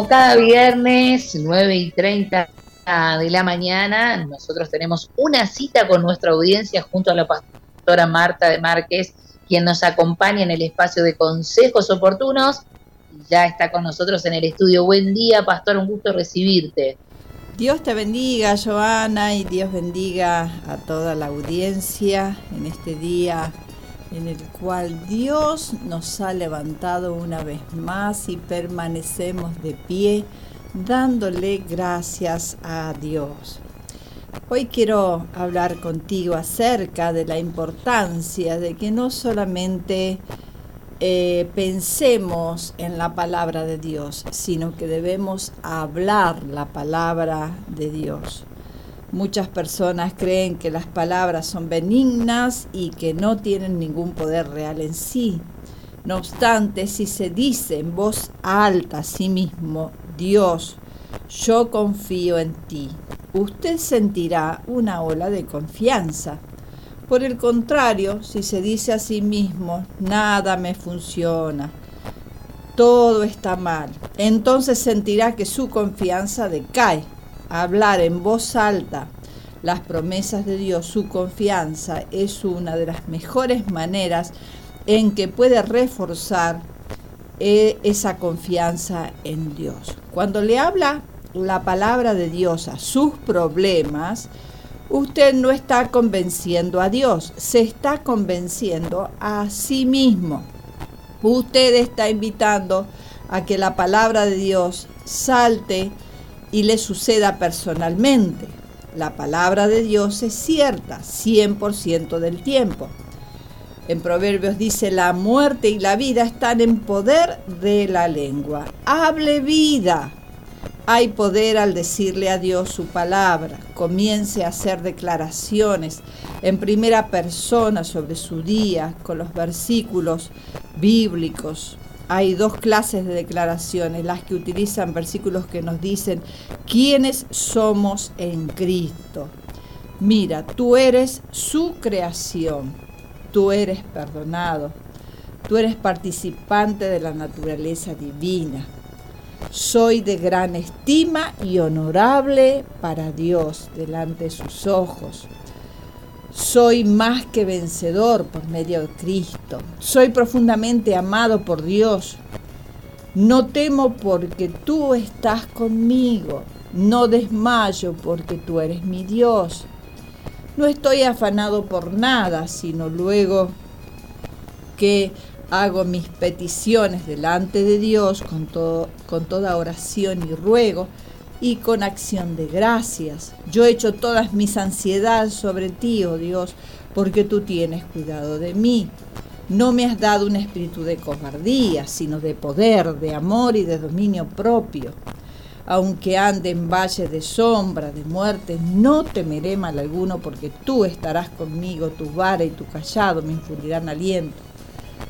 Como cada viernes, 9 y 30 de la mañana, nosotros tenemos una cita con nuestra audiencia junto a la pastora Marta de Márquez, quien nos acompaña en el espacio de consejos oportunos. Ya está con nosotros en el estudio. Buen día, pastor, un gusto recibirte. Dios te bendiga, Joana, y Dios bendiga a toda la audiencia en este día en el cual Dios nos ha levantado una vez más y permanecemos de pie dándole gracias a Dios. Hoy quiero hablar contigo acerca de la importancia de que no solamente eh, pensemos en la palabra de Dios, sino que debemos hablar la palabra de Dios. Muchas personas creen que las palabras son benignas y que no tienen ningún poder real en sí. No obstante, si se dice en voz alta a sí mismo, Dios, yo confío en ti, usted sentirá una ola de confianza. Por el contrario, si se dice a sí mismo, nada me funciona, todo está mal, entonces sentirá que su confianza decae hablar en voz alta las promesas de Dios, su confianza, es una de las mejores maneras en que puede reforzar eh, esa confianza en Dios. Cuando le habla la palabra de Dios a sus problemas, usted no está convenciendo a Dios, se está convenciendo a sí mismo. Usted está invitando a que la palabra de Dios salte y le suceda personalmente. La palabra de Dios es cierta 100% del tiempo. En Proverbios dice, la muerte y la vida están en poder de la lengua. Hable vida. Hay poder al decirle a Dios su palabra. Comience a hacer declaraciones en primera persona sobre su día con los versículos bíblicos hay dos clases de declaraciones, las que utilizan versículos que nos dicen quiénes somos en Cristo. Mira, tú eres su creación, tú eres perdonado, tú eres participante de la naturaleza divina. Soy de gran estima y honorable para Dios delante de sus ojos. Soy más que vencedor por medio de Cristo. Soy profundamente amado por Dios. No temo porque tú estás conmigo. No desmayo porque tú eres mi Dios. No estoy afanado por nada, sino luego que hago mis peticiones delante de Dios con, todo, con toda oración y ruego y con acción de gracias. Yo he hecho todas mis ansiedades sobre ti, oh Dios, porque tú tienes cuidado de mí. No me has dado un espíritu de cobardía, sino de poder, de amor y de dominio propio. Aunque ande en valle de sombra, de muerte, no temeré mal alguno, porque tú estarás conmigo, tu vara y tu callado me infundirán aliento.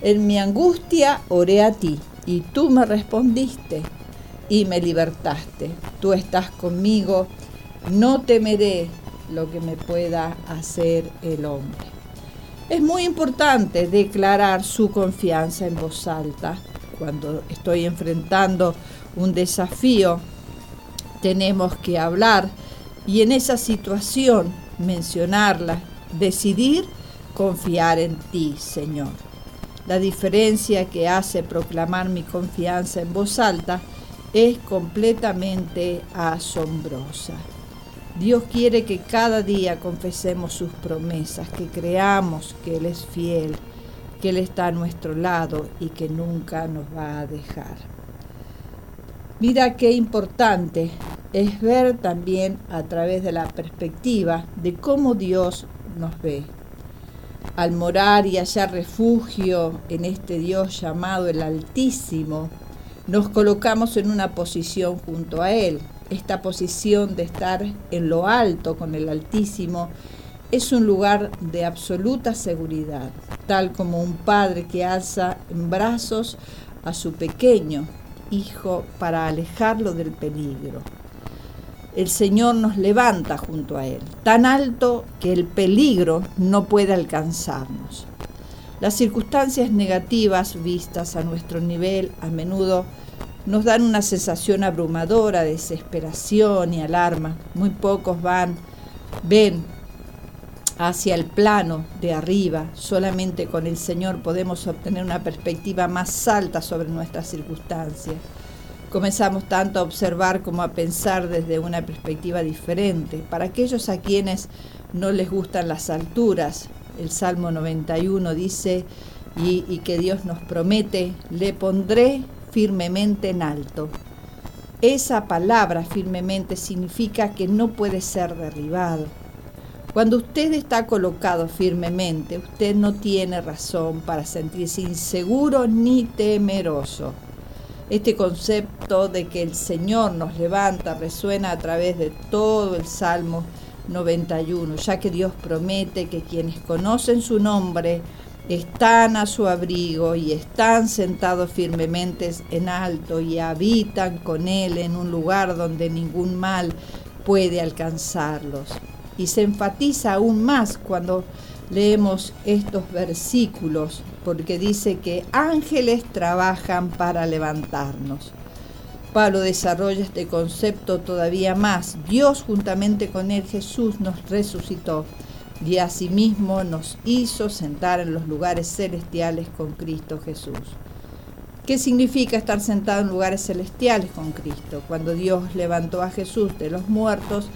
En mi angustia oré a ti, y tú me respondiste y me libertaste. Tú estás conmigo, no temeré lo que me pueda hacer el hombre. Es muy importante declarar su confianza en voz alta. Cuando estoy enfrentando un desafío, tenemos que hablar y en esa situación mencionarla, decidir confiar en ti, Señor. La diferencia que hace proclamar mi confianza en voz alta es completamente asombrosa. Dios quiere que cada día confesemos sus promesas, que creamos que Él es fiel, que Él está a nuestro lado y que nunca nos va a dejar. Mira qué importante es ver también a través de la perspectiva de cómo Dios nos ve. Al morar y hallar refugio en este Dios llamado el Altísimo, nos colocamos en una posición junto a Él. Esta posición de estar en lo alto con el Altísimo es un lugar de absoluta seguridad, tal como un padre que alza en brazos a su pequeño hijo para alejarlo del peligro. El Señor nos levanta junto a Él, tan alto que el peligro no puede alcanzarnos. Las circunstancias negativas vistas a nuestro nivel a menudo nos dan una sensación abrumadora, de desesperación y alarma. Muy pocos van, ven hacia el plano de arriba. Solamente con el Señor podemos obtener una perspectiva más alta sobre nuestras circunstancias. Comenzamos tanto a observar como a pensar desde una perspectiva diferente. Para aquellos a quienes no les gustan las alturas, el Salmo 91 dice, y, que Dios nos promete, le pondré firmemente en alto. Esa palabra firmemente significa que no puede ser derribado cuando usted está colocado firmemente, usted no tiene razón para sentirse inseguro ni temeroso. Este concepto de que el Señor nos levanta resuena a través de todo el Salmo 91, ya que Dios promete que quienes conocen su nombre están a su abrigo y están sentados firmemente en alto y habitan con Él en un lugar donde ningún mal puede alcanzarlos y se enfatiza aún más cuando leemos estos versículos, porque dice que ángeles trabajan para levantarnos. Pablo desarrolla este concepto todavía más. Dios juntamente con él Jesús nos resucitó y asimismo nos hizo sentar en los lugares celestiales con Cristo Jesús. ¿Qué significa estar sentado en lugares celestiales con Cristo? Cuando Dios levantó a Jesús de los muertos,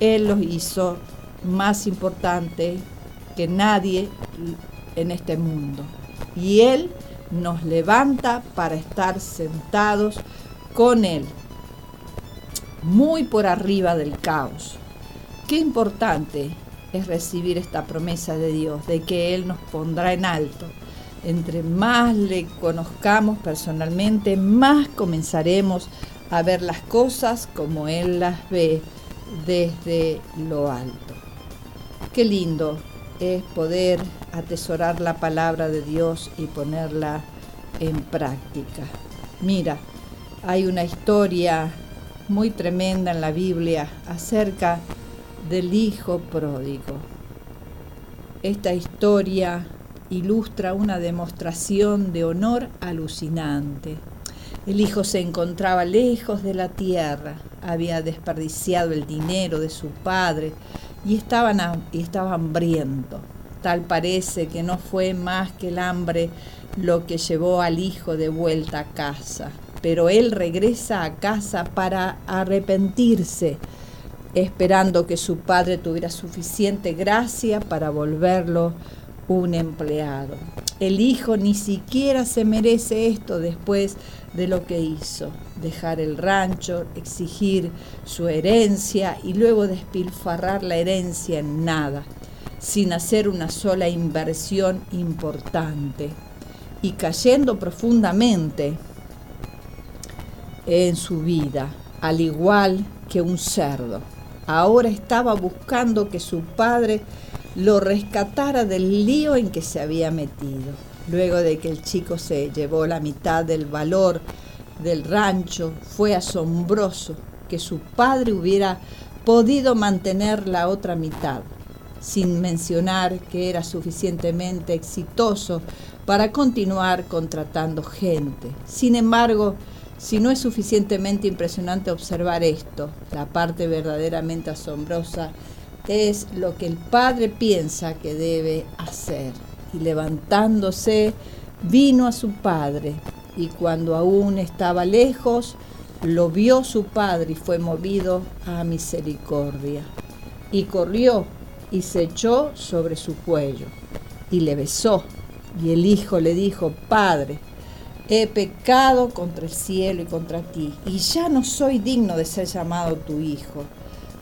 él los hizo más importante que nadie en este mundo. Y Él nos levanta para estar sentados con Él, muy por arriba del caos. Qué importante es recibir esta promesa de Dios, de que Él nos pondrá en alto. Entre más le conozcamos personalmente, más comenzaremos a ver las cosas como Él las ve desde lo alto. Qué lindo es poder atesorar la palabra de Dios y ponerla en práctica. Mira, hay una historia muy tremenda en la Biblia acerca del Hijo pródigo. Esta historia ilustra una demostración de honor alucinante. El hijo se encontraba lejos de la tierra, había desperdiciado el dinero de su padre y, estaban, y estaba hambriento. Tal parece que no fue más que el hambre lo que llevó al hijo de vuelta a casa. Pero él regresa a casa para arrepentirse, esperando que su padre tuviera suficiente gracia para volverlo un empleado. El hijo ni siquiera se merece esto después de lo que hizo, dejar el rancho, exigir su herencia y luego despilfarrar la herencia en nada, sin hacer una sola inversión importante y cayendo profundamente en su vida, al igual que un cerdo. Ahora estaba buscando que su padre lo rescatara del lío en que se había metido. Luego de que el chico se llevó la mitad del valor del rancho, fue asombroso que su padre hubiera podido mantener la otra mitad, sin mencionar que era suficientemente exitoso para continuar contratando gente. Sin embargo, si no es suficientemente impresionante observar esto, la parte verdaderamente asombrosa es lo que el padre piensa que debe hacer y levantándose vino a su padre y cuando aún estaba lejos, lo vio su padre y fue movido a misericordia. Y corrió y se echó sobre su cuello y le besó. Y el hijo le dijo, Padre, he pecado contra el cielo y contra ti, y ya no soy digno de ser llamado tu hijo.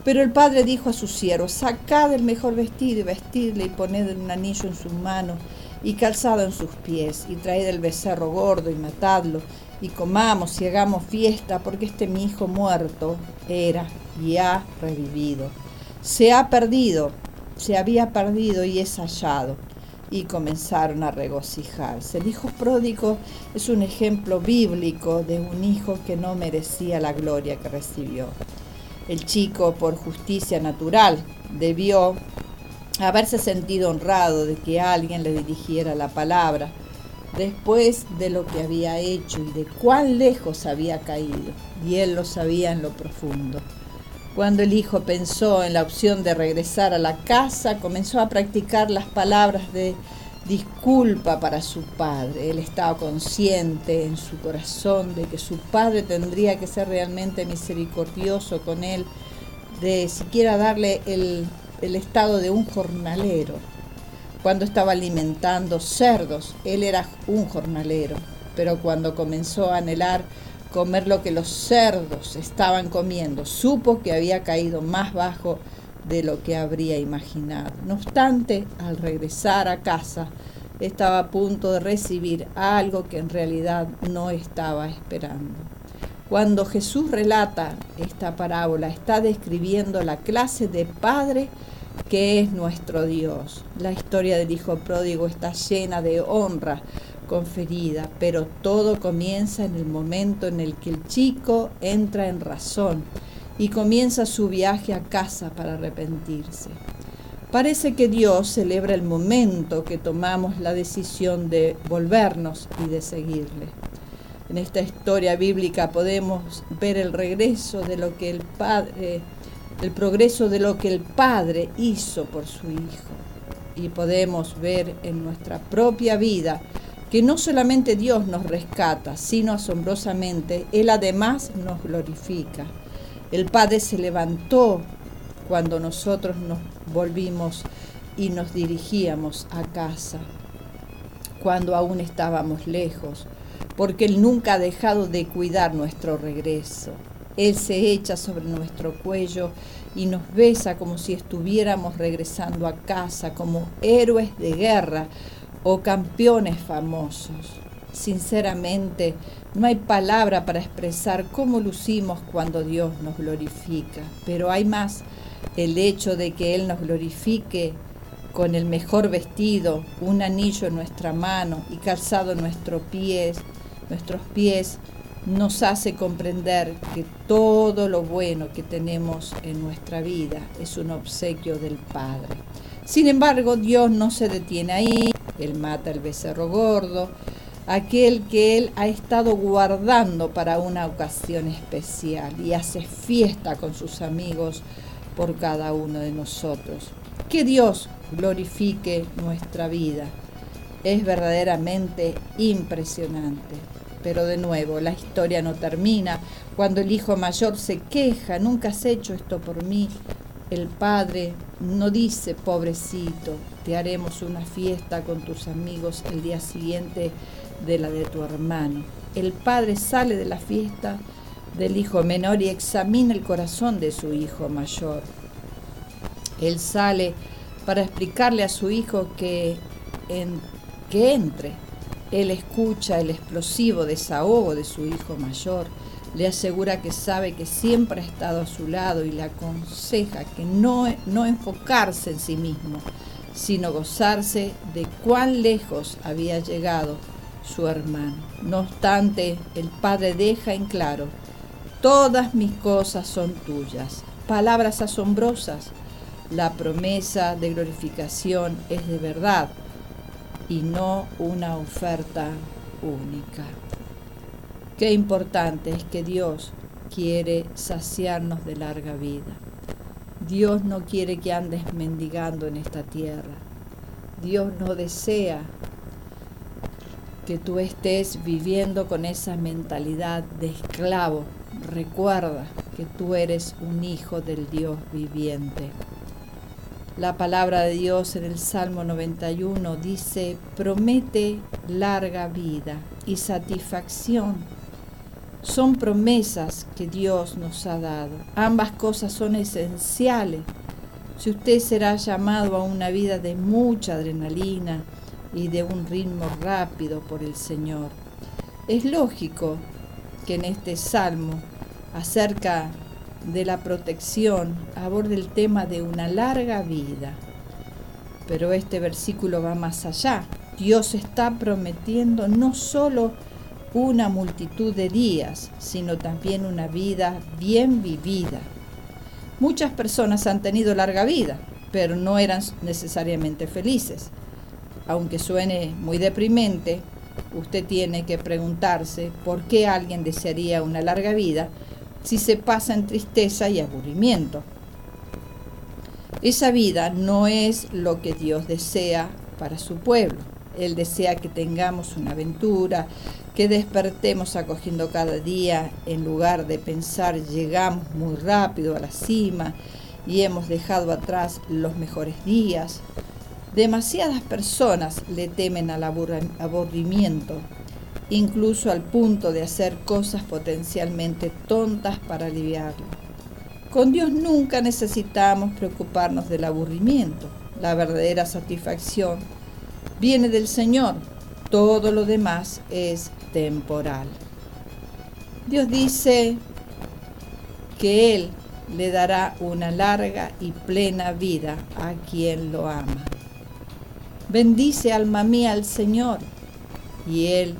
Pero el padre dijo a sus siervos, sacad el mejor vestido y vestidle y poned un anillo en sus manos y calzado en sus pies, y traed el becerro gordo y matadlo, y comamos y hagamos fiesta, porque este mi hijo muerto era y ha revivido. Se ha perdido, se había perdido y es hallado. Y comenzaron a regocijarse. El hijo pródigo es un ejemplo bíblico de un hijo que no merecía la gloria que recibió. El chico, por justicia natural, debió haberse sentido honrado de que alguien le dirigiera la palabra, después de lo que había hecho y de cuán lejos había caído, y él lo sabía en lo profundo. Cuando el hijo pensó en la opción de regresar a la casa, comenzó a practicar las palabras de disculpa para su padre. Él estaba consciente en su corazón de que su padre tendría que ser realmente misericordioso con él, de siquiera darle el, estado de un jornalero. Cuando estaba alimentando cerdos, él era un jornalero, pero cuando comenzó a anhelar comer lo que los cerdos estaban comiendo, supo que había caído más bajo de lo que habría imaginado. No obstante, al regresar a casa, estaba a punto de recibir algo que en realidad no estaba esperando. Cuando Jesús relata esta parábola, está describiendo la clase de Padre que es nuestro Dios. La historia del Hijo Pródigo está llena de honra conferida, pero todo comienza en el momento en el que el chico entra en razón y comienza su viaje a casa para arrepentirse. Parece que Dios celebra el momento que tomamos la decisión de volvernos y de seguirle. En esta historia bíblica podemos ver el regreso de lo que el Padre, el progreso de lo que el Padre hizo por su Hijo. Y podemos ver en nuestra propia vida que no solamente Dios nos rescata, sino asombrosamente Él además nos glorifica. El Padre se levantó cuando nosotros nos volvimos y nos dirigíamos a casa, cuando aún estábamos lejos, porque Él nunca ha dejado de cuidar nuestro regreso. Él se echa sobre nuestro cuello y nos besa como si estuviéramos regresando a casa, como héroes de guerra o campeones famosos. Sinceramente, no hay palabra para expresar cómo lucimos cuando Dios nos glorifica, pero hay más el hecho de que Él nos glorifique con el mejor vestido, un anillo en nuestra mano y calzado en nuestros pies, nuestros pies, nos hace comprender que todo lo bueno que tenemos en nuestra vida es un obsequio del Padre. Sin embargo, Dios no se detiene ahí, Él mata el becerro gordo, aquel que Él ha estado guardando para una ocasión especial y hace fiesta con sus amigos por cada uno de nosotros. Que Dios glorifique nuestra vida. Es verdaderamente impresionante. Pero de nuevo, la historia no termina. Cuando el hijo mayor se queja, nunca has hecho esto por mí, el padre no dice, pobrecito, te haremos una fiesta con tus amigos el día siguiente de la de tu hermano. El padre sale de la fiesta del hijo menor y examina el corazón de su hijo mayor. Él sale para explicarle a su hijo que, en, que entre. Él escucha el explosivo desahogo de su hijo mayor, le asegura que sabe que siempre ha estado a su lado y le aconseja que no, no enfocarse en sí mismo, sino gozarse de cuán lejos había llegado su hermano. No obstante, el padre deja en claro, todas mis cosas son tuyas. Palabras asombrosas. La promesa de glorificación es de verdad y no una oferta única. Qué importante es que Dios quiere saciarnos de larga vida. Dios no quiere que andes mendigando en esta tierra. Dios no desea que tú estés viviendo con esa mentalidad de esclavo. Recuerda que tú eres un hijo del Dios viviente. La palabra de Dios en el Salmo 91 dice, promete larga vida y satisfacción Son promesas que Dios nos ha dado. Ambas cosas son esenciales. Si usted será llamado a una vida de mucha adrenalina y de un ritmo rápido por el Señor, es lógico que en este salmo acerca de la protección aborde el tema de una larga vida. Pero este versículo va más allá. Dios está prometiendo no solo una multitud de días, sino también una vida bien vivida. Muchas personas han tenido larga vida, pero no eran necesariamente felices. Aunque suene muy deprimente, usted tiene que preguntarse por qué alguien desearía una larga vida si se pasa en tristeza y aburrimiento. Esa vida no es lo que Dios desea para su pueblo. Él desea que tengamos una aventura, que despertemos acogiendo cada día en lugar de pensar llegamos muy rápido a la cima y hemos dejado atrás los mejores días. Demasiadas personas le temen al aburrimiento, incluso al punto de hacer cosas potencialmente tontas para aliviarlo. Con Dios nunca necesitamos preocuparnos del aburrimiento. La verdadera satisfacción viene del Señor. Todo lo demás es temporal. Dios dice que Él le dará una larga y plena vida a quien lo ama. Bendice alma mía al Señor y Él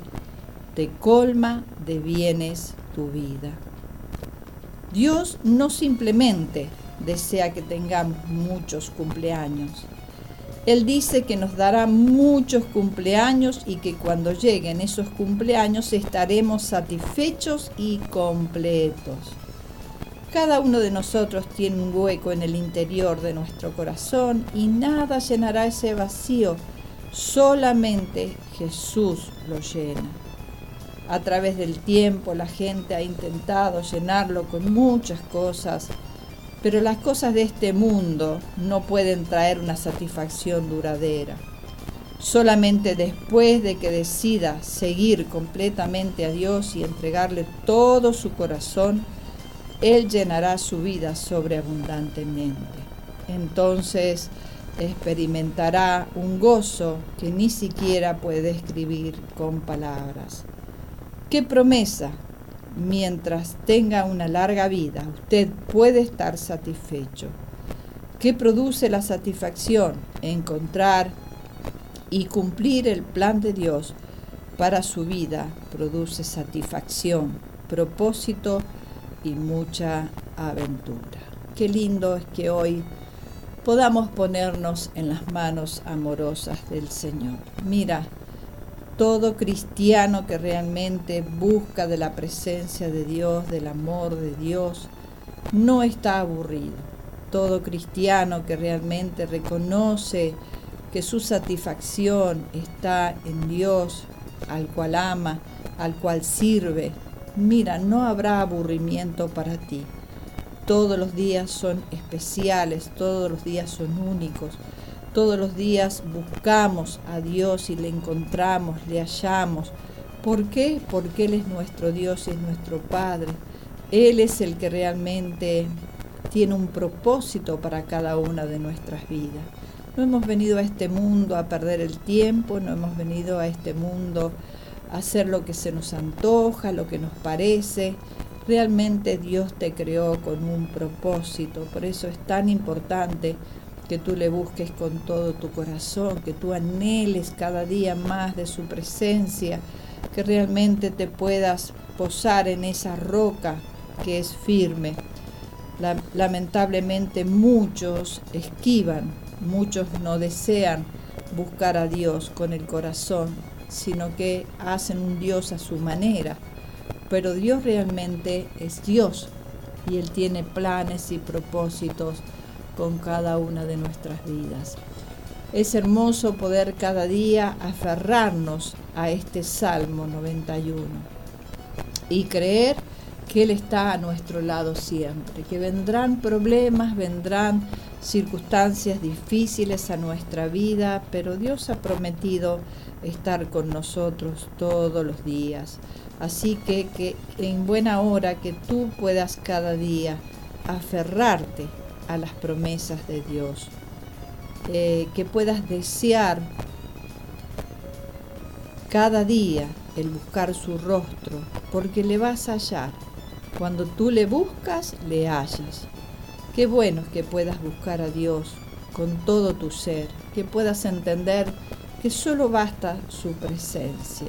te colma de bienes tu vida. Dios no simplemente desea que tengamos muchos cumpleaños, él dice que nos dará muchos cumpleaños y que cuando lleguen esos cumpleaños estaremos satisfechos y completos. Cada uno de nosotros tiene un hueco en el interior de nuestro corazón y nada llenará ese vacío, solamente Jesús lo llena. A través del tiempo la gente ha intentado llenarlo con muchas cosas, pero las cosas de este mundo no pueden traer una satisfacción duradera. Solamente después de que decida seguir completamente a Dios y entregarle todo su corazón, Él llenará su vida sobreabundantemente. Entonces experimentará un gozo que ni siquiera puede describir con palabras. ¡Qué promesa! Mientras tenga una larga vida, usted puede estar satisfecho. ¿Qué produce la satisfacción? Encontrar y cumplir el plan de Dios para su vida produce satisfacción, propósito y mucha aventura. Qué lindo es que hoy podamos ponernos en las manos amorosas del Señor. Mira, todo cristiano que realmente busca de la presencia de Dios, del amor de Dios, no está aburrido. Todo cristiano que realmente reconoce que su satisfacción está en Dios, al cual ama, al cual sirve, mira, no habrá aburrimiento para ti. Todos los días son especiales, todos los días son únicos todos los días buscamos a Dios y le encontramos, le hallamos. ¿Por qué? Porque Él es nuestro Dios, es nuestro Padre. Él es el que realmente tiene un propósito para cada una de nuestras vidas. No hemos venido a este mundo a perder el tiempo, no hemos venido a este mundo a hacer lo que se nos antoja, lo que nos parece. Realmente Dios te creó con un propósito, por eso es tan importante que tú le busques con todo tu corazón, que tú anheles cada día más de su presencia, que realmente te puedas posar en esa roca que es firme. lamentablemente muchos esquivan, muchos no desean buscar a Dios con el corazón, sino que hacen un Dios a su manera. Pero Dios realmente es Dios y Él tiene planes y propósitos con cada una de nuestras vidas. Es hermoso poder cada día aferrarnos a este Salmo 91 y creer que Él está a nuestro lado siempre, que vendrán problemas, vendrán circunstancias difíciles a nuestra vida, pero Dios ha prometido estar con nosotros todos los días. Así que, que en buena hora que tú puedas cada día aferrarte a las promesas de Dios, eh, que puedas desear cada día el buscar su rostro, porque le vas a hallar. Cuando tú le buscas, le hallas. Qué bueno que puedas buscar a Dios con todo tu ser, que puedas entender que solo basta su presencia.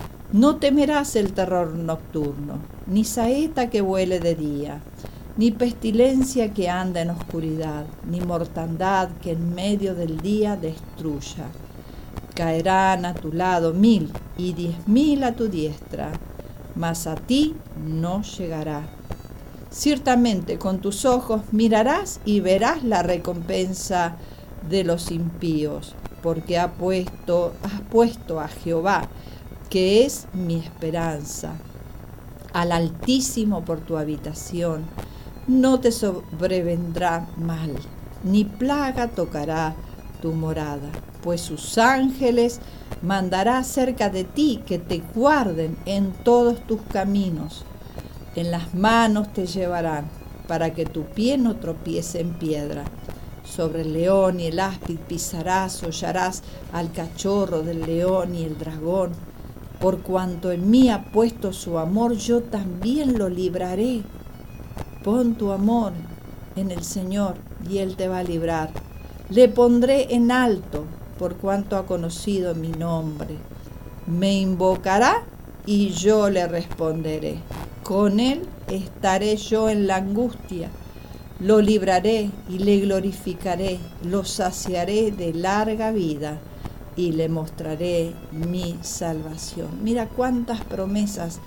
No temerás el terror nocturno, ni saeta que vuele de día, ni pestilencia que anda en oscuridad, ni mortandad que en medio del día destruya caerán a tu lado mil y diez mil a tu diestra, mas a ti no llegará. Ciertamente con tus ojos mirarás y verás la recompensa de los impíos, porque ha puesto, has puesto a Jehová, que es mi esperanza, al Altísimo por tu habitación. No te sobrevendrá mal, ni plaga tocará tu morada pues sus ángeles mandará cerca de ti que te guarden en todos tus caminos. En las manos te llevarán para que tu pie no tropiece en piedra. Sobre el león y el áspid pisarás, hollarás al cachorro del león y el dragón. Por cuanto en mí ha puesto su amor, yo también lo libraré. Pon tu amor en el Señor y Él te va a librar. Le pondré en alto por cuanto ha conocido mi nombre. Me invocará y yo le responderé. Con él estaré yo en la angustia. Lo libraré y le glorificaré, lo saciaré de larga vida y le mostraré mi salvación. Mira cuántas promesas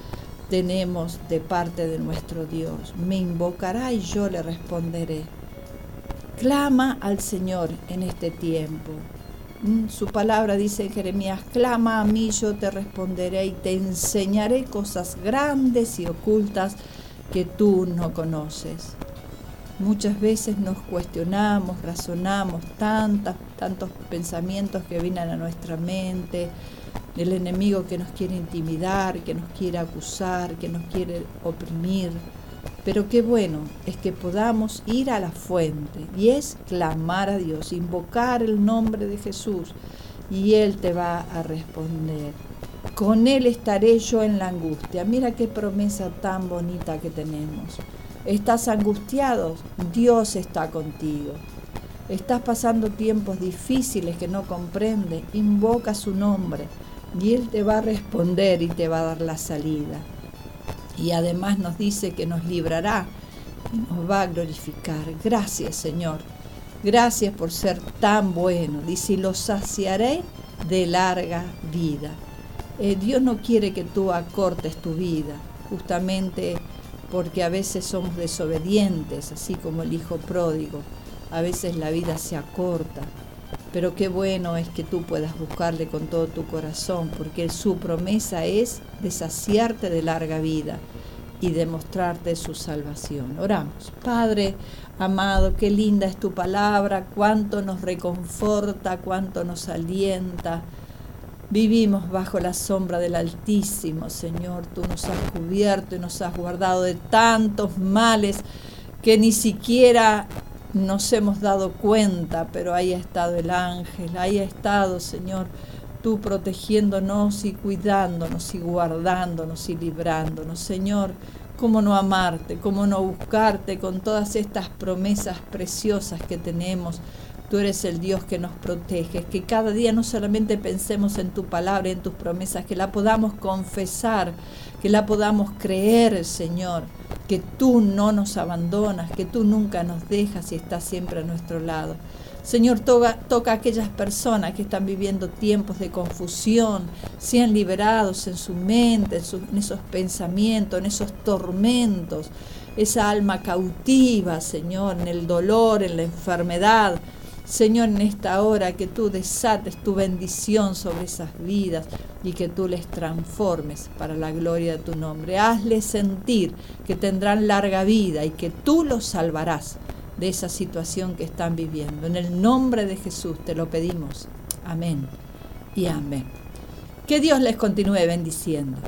tenemos de parte de nuestro Dios. Me invocará y yo le responderé. Clama al Señor en este tiempo. Mm, su palabra dice en Jeremías, clama a mí, yo te responderé y te enseñaré cosas grandes y ocultas que tú no conoces. Muchas veces nos cuestionamos, razonamos tantas, tantos pensamientos que vienen a nuestra mente, el enemigo que nos quiere intimidar, que nos quiere acusar, que nos quiere oprimir. Pero qué bueno es que podamos ir a la fuente y es clamar a Dios, invocar el nombre de Jesús y Él te va a responder. Con Él estaré yo en la angustia. Mira qué promesa tan bonita que tenemos. ¿Estás angustiado? Dios está contigo. ¿Estás pasando tiempos difíciles que no comprende? Invoca su nombre y Él te va a responder y te va a dar la salida y además nos dice que nos librará y nos va a glorificar. Gracias Señor, gracias por ser tan bueno. Dice, y lo saciaré de larga vida. Eh, Dios no quiere que tú acortes tu vida, justamente porque a veces somos desobedientes, así como el hijo pródigo. A veces la vida se acorta, pero qué bueno es que tú puedas buscarle con todo tu corazón, porque su promesa es de saciarte de larga vida y demostrarte su salvación. Oramos. Padre amado, qué linda es tu palabra, cuánto nos reconforta, cuánto nos alienta. Vivimos bajo la sombra del Altísimo, Señor. Tú nos has cubierto y nos has guardado de tantos males que ni siquiera nos hemos dado cuenta, pero ahí ha estado el ángel, ahí ha estado, Señor, tú protegiéndonos y cuidándonos y guardándonos y librándonos. Señor, cómo no amarte, cómo no buscarte con todas estas promesas preciosas que tenemos, Tú eres el Dios que nos protege, que cada día no solamente pensemos en tu palabra, en tus promesas, que la podamos confesar, que la podamos creer, Señor, que tú no nos abandonas, que tú nunca nos dejas y estás siempre a nuestro lado. Señor, toca, toca a aquellas personas que están viviendo tiempos de confusión, sean liberados en su mente, en, esos pensamientos, en esos tormentos, esa alma cautiva, Señor, en el dolor, en la enfermedad. Señor, en esta hora que tú desates tu bendición sobre esas vidas y que tú les transformes para la gloria de tu nombre. Hazles sentir que tendrán larga vida y que tú los salvarás de esa situación que están viviendo. En el nombre de Jesús te lo pedimos. Amén y amén. Que Dios les continúe bendiciendo.